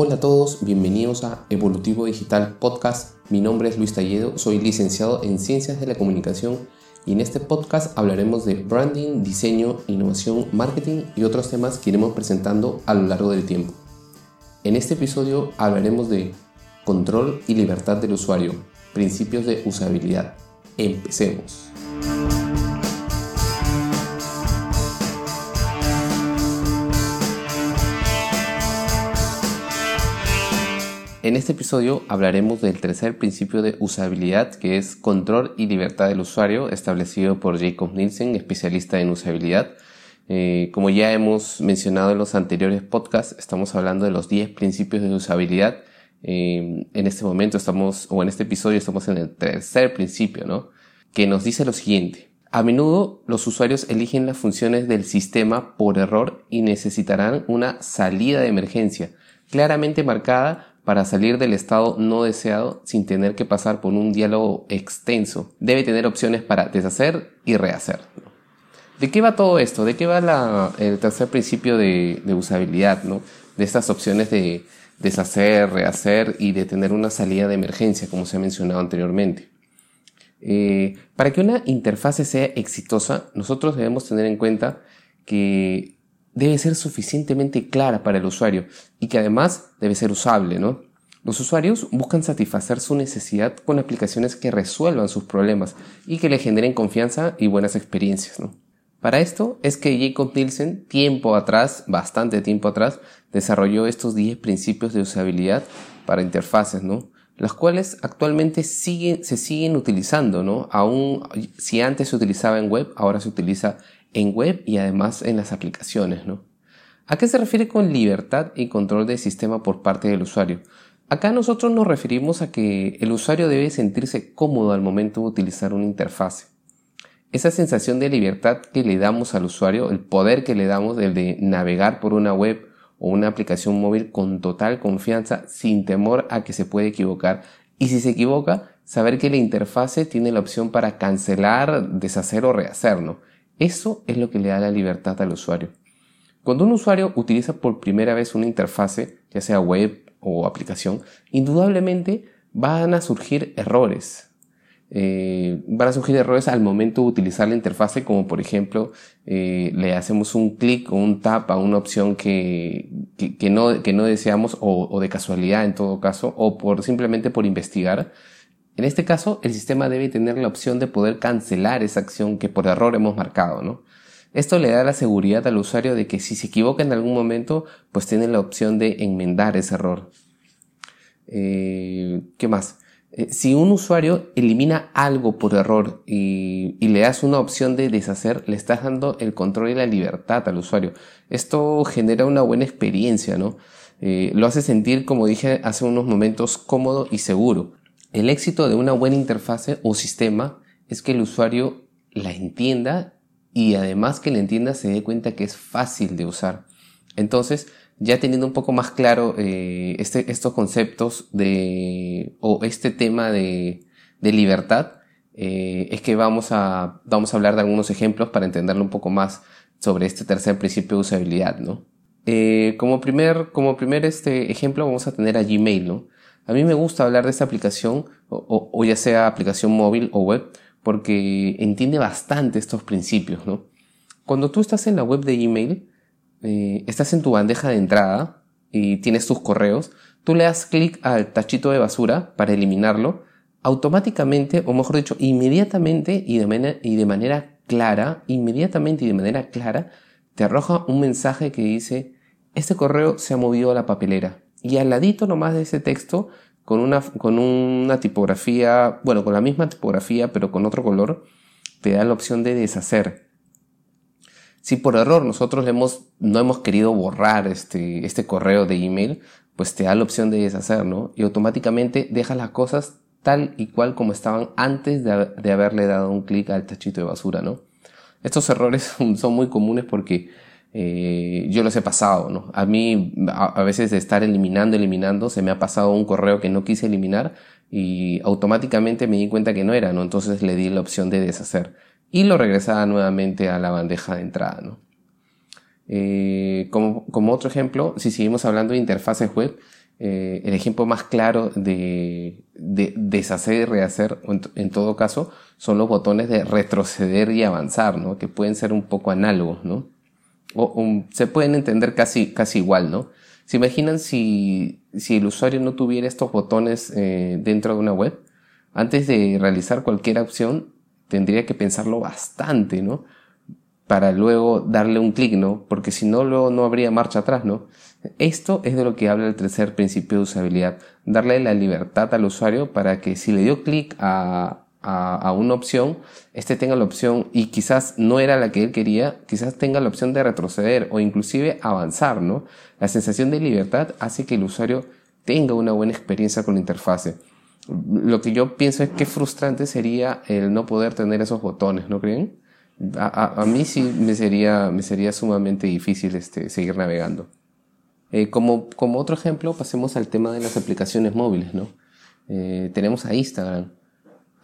Hola a todos, bienvenidos a Evolutivo Digital Podcast. Mi nombre es Luis Talledo, soy licenciado en Ciencias de la Comunicación y en este podcast hablaremos de branding, diseño, innovación, marketing y otros temas que iremos presentando a lo largo del tiempo. En este episodio hablaremos de control y libertad del usuario, principios de usabilidad. Empecemos. En este episodio hablaremos del tercer principio de usabilidad que es control y libertad del usuario establecido por Jacob Nielsen, especialista en usabilidad. Eh, como ya hemos mencionado en los anteriores podcasts, estamos hablando de los 10 principios de usabilidad. Eh, en este momento estamos, o en este episodio estamos en el tercer principio, ¿no? Que nos dice lo siguiente. A menudo los usuarios eligen las funciones del sistema por error y necesitarán una salida de emergencia claramente marcada para salir del estado no deseado sin tener que pasar por un diálogo extenso. Debe tener opciones para deshacer y rehacer. ¿De qué va todo esto? ¿De qué va el tercer principio de, usabilidad? ¿no? De estas opciones de deshacer, rehacer y de tener una salida de emergencia, como se ha mencionado anteriormente. Eh, para que una interfase sea exitosa, nosotros debemos tener en cuenta que debe ser suficientemente clara para el usuario y que además debe ser usable, ¿no? Los usuarios buscan satisfacer su necesidad con aplicaciones que resuelvan sus problemas y que le generen confianza y buenas experiencias, ¿no? Para esto es que Jacob Nielsen, tiempo atrás, bastante tiempo atrás, desarrolló estos 10 principios de usabilidad para interfaces, ¿no? Las cuales actualmente siguen, se siguen utilizando, ¿no? Aún si antes se utilizaba en web, ahora se utiliza en web y además en las aplicaciones, ¿no? ¿A qué se refiere con libertad y control del sistema por parte del usuario? Acá nosotros nos referimos a que el usuario debe sentirse cómodo al momento de utilizar una interfase. Esa sensación de libertad que le damos al usuario, el poder que le damos el de navegar por una web o una aplicación móvil con total confianza, sin temor a que se puede equivocar. Y si se equivoca, saber que la interfase tiene la opción para cancelar, deshacer o rehacer, ¿no? Eso es lo que le da la libertad al usuario. Cuando un usuario utiliza por primera vez una interfase, ya sea web o aplicación, indudablemente van a surgir errores. Eh, van a surgir errores al momento de utilizar la interfase, como por ejemplo, eh, le hacemos un clic o un tap a una opción que, que, no, que no deseamos o, o, de casualidad en todo caso, o por simplemente por investigar en este caso, el sistema debe tener la opción de poder cancelar esa acción que por error hemos marcado, ¿no? Esto le da la seguridad al usuario de que si se equivoca en algún momento, pues tiene la opción de enmendar ese error. Eh, ¿Qué más? Eh, si un usuario elimina algo por error y, le das una opción de deshacer, le estás dando el control y la libertad al usuario. Esto genera una buena experiencia, ¿no? Eh, lo hace sentir, como dije hace unos momentos, cómodo y seguro. El éxito de una buena interfase o sistema es que el usuario la entienda y además que la entienda se dé cuenta que es fácil de usar. Entonces, ya teniendo un poco más claro eh, este, estos conceptos de, o este tema de, de libertad, eh, es que vamos a, vamos a hablar de algunos ejemplos para entenderlo un poco más sobre este tercer principio de usabilidad, ¿no? Eh, como primer, como primer este ejemplo vamos a tener a Gmail, ¿no? A mí me gusta hablar de esta aplicación, o, ya sea aplicación móvil o web, porque entiende bastante estos principios, ¿no? Cuando tú estás en la web de Gmail, eh, estás en tu bandeja de entrada y tienes tus correos, tú le das clic al tachito de basura para eliminarlo, automáticamente, o mejor dicho, inmediatamente y de, manera, y de manera clara, inmediatamente y de manera clara, te arroja un mensaje que dice, este correo se ha movido a la papelera y al ladito nomás de ese texto, con una, con una tipografía, bueno, con la misma tipografía pero con otro color, te da la opción de deshacer. Si por error nosotros no hemos querido borrar este, este correo de email, pues te da la opción de deshacer, ¿no? Y automáticamente deja las cosas tal y cual como estaban antes de, de haberle dado un clic al tachito de basura, ¿no? Estos errores son muy comunes porque eh, yo los he pasado, ¿no? A mí, a, veces de estar eliminando, eliminando, se me ha pasado un correo que no quise eliminar y automáticamente me di cuenta que no era, ¿no? Entonces le di la opción de deshacer y lo regresaba nuevamente a la bandeja de entrada, ¿no? Eh, como, como, otro ejemplo, si seguimos hablando de interfaces web, eh, el ejemplo más claro de, deshacer y rehacer, en, todo caso, son los botones de retroceder y avanzar, ¿no? Que pueden ser un poco análogos, ¿no? Se pueden entender casi, casi igual, ¿no? ¿Se imaginan si, si el usuario no tuviera estos botones eh, dentro de una web? Antes de realizar cualquier opción, tendría que pensarlo bastante, ¿no? Para luego darle un clic, ¿no? Porque si no, luego no habría marcha atrás, ¿no? Esto es de lo que habla el tercer principio de usabilidad, darle la libertad al usuario para que si le dio clic a, a, una opción, este tenga la opción y quizás no era la que él quería, quizás tenga la opción de retroceder o inclusive avanzar, ¿no? La sensación de libertad hace que el usuario tenga una buena experiencia con la interfase. Lo que yo pienso es que frustrante sería el no poder tener esos botones, ¿no creen? A, a, mí sí me sería, me sería sumamente difícil este, seguir navegando. Eh, como, como otro ejemplo, pasemos al tema de las aplicaciones móviles, ¿no? Eh, tenemos a Instagram.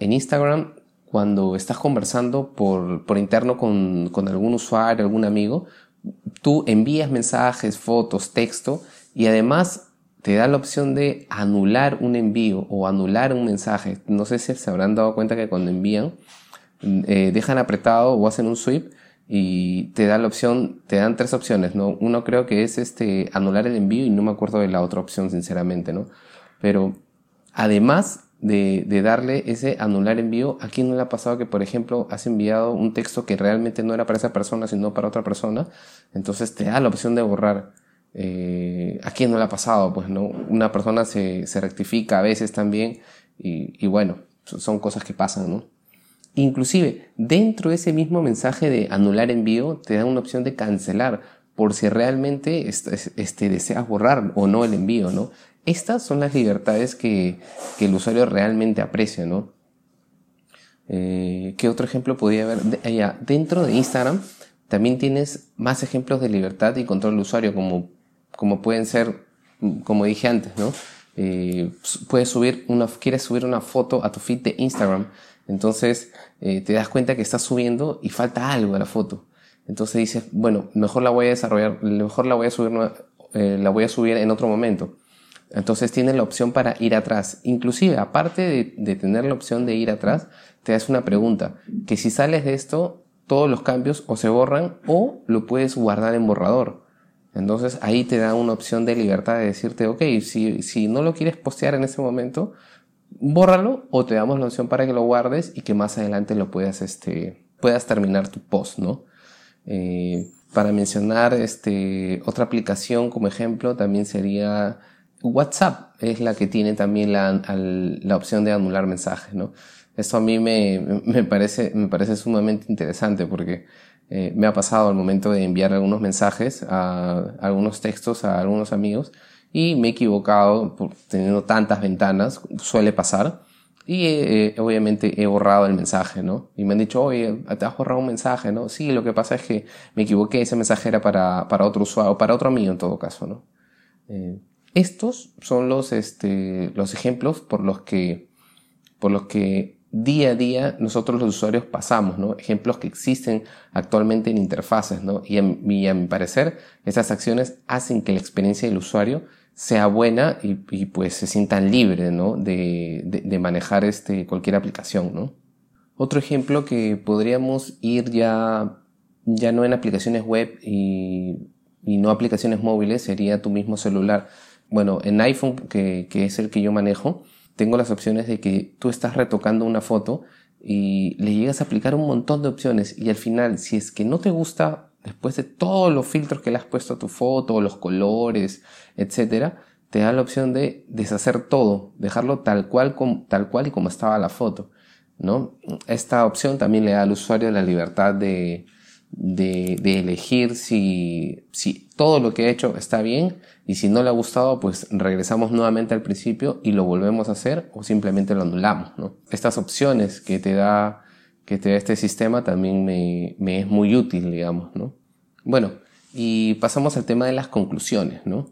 En Instagram, cuando estás conversando por, por interno con, con algún usuario, algún amigo, tú envías mensajes, fotos, texto y además te da la opción de anular un envío o anular un mensaje. No sé si se habrán dado cuenta que cuando envían, eh, dejan apretado o hacen un sweep y te da la opción, te dan tres opciones, ¿no? Uno creo que es este, anular el envío y no me acuerdo de la otra opción, sinceramente, ¿no? Pero además de, darle ese anular envío, ¿a quién no le ha pasado que, por ejemplo, has enviado un texto que realmente no era para esa persona, sino para otra persona? Entonces te da la opción de borrar. Eh, ¿A quién no le ha pasado? Pues, ¿no? Una persona se, se rectifica a veces también y, y bueno, son cosas que pasan, ¿no? Inclusive, dentro de ese mismo mensaje de anular envío, te da una opción de cancelar por si realmente este, deseas borrar o no el envío, ¿no? Estas son las libertades que, el usuario realmente aprecia, ¿no? Eh, ¿Qué otro ejemplo podría haber? allá, dentro de Instagram también tienes más ejemplos de libertad y control del usuario, como, como pueden ser, como dije antes, ¿no? Eh, puedes subir una, quieres subir una foto a tu feed de Instagram entonces eh, te das cuenta que estás subiendo y falta algo a la foto. Entonces dices, bueno, mejor la voy a desarrollar, mejor la voy a subir, eh, la voy a subir en otro momento. Entonces tienes la opción para ir atrás. Inclusive, aparte de, tener la opción de ir atrás, te das una pregunta, que si sales de esto, todos los cambios o se borran o lo puedes guardar en borrador. Entonces ahí te da una opción de libertad de decirte, ok, si, si no lo quieres postear en ese momento, bórralo o te damos la opción para que lo guardes y que más adelante lo puedas, este, puedas terminar tu post, ¿no? Eh, para mencionar este, otra aplicación como ejemplo también sería WhatsApp, es la que tiene también la, opción de anular mensajes, ¿no? Esto a mí me, parece, me parece sumamente interesante porque eh, me ha pasado al momento de enviar algunos mensajes, a, algunos textos a algunos amigos y me he equivocado por teniendo tantas ventanas, suele pasar. Y eh, obviamente he borrado el mensaje, ¿no? Y me han dicho, oye, te has borrado un mensaje, ¿no? Sí, lo que pasa es que me equivoqué, ese mensaje era para, otro usuario, para otro amigo en todo caso, ¿no? Eh, estos son los, este, los ejemplos por los que, por los que día a día nosotros los usuarios pasamos, ¿no? Ejemplos que existen actualmente en interfaces, ¿no? Y y a mi parecer, estas acciones hacen que la experiencia del usuario sea buena y, pues se sientan libres ¿no? de, de, manejar este, cualquier aplicación. ¿no? Otro ejemplo que podríamos ir ya, ya no en aplicaciones web y, y no aplicaciones móviles sería tu mismo celular. Bueno, en iPhone, que, es el que yo manejo, tengo las opciones de que tú estás retocando una foto y le llegas a aplicar un montón de opciones y al final, si es que no te gusta después de todos los filtros que le has puesto a tu foto, los colores, etcétera, te da la opción de deshacer todo, dejarlo tal cual, tal cual y como estaba la foto. ¿no? Esta opción también le da al usuario la libertad de, de, de, elegir si, si todo lo que ha hecho está bien y si no le ha gustado, pues regresamos nuevamente al principio y lo volvemos a hacer o simplemente lo anulamos. ¿no? Estas opciones que te da que te da este sistema también me, me es muy útil, digamos, ¿no? Bueno, y pasamos al tema de las conclusiones, ¿no?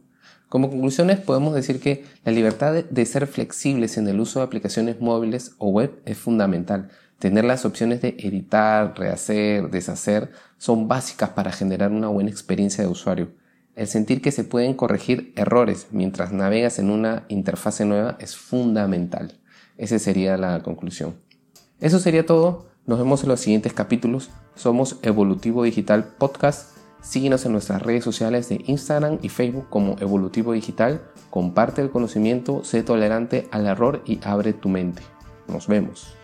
Como conclusiones podemos decir que la libertad de ser flexibles en el uso de aplicaciones móviles o web es fundamental. Tener las opciones de editar, rehacer, deshacer son básicas para generar una buena experiencia de usuario. El sentir que se pueden corregir errores mientras navegas en una interfase nueva es fundamental. Esa sería la conclusión. Eso sería todo. Nos vemos en los siguientes capítulos. Somos Evolutivo Digital Podcast. Síguenos en nuestras redes sociales de Instagram y Facebook como Evolutivo Digital. Comparte el conocimiento, sé tolerante al error y abre tu mente. Nos vemos.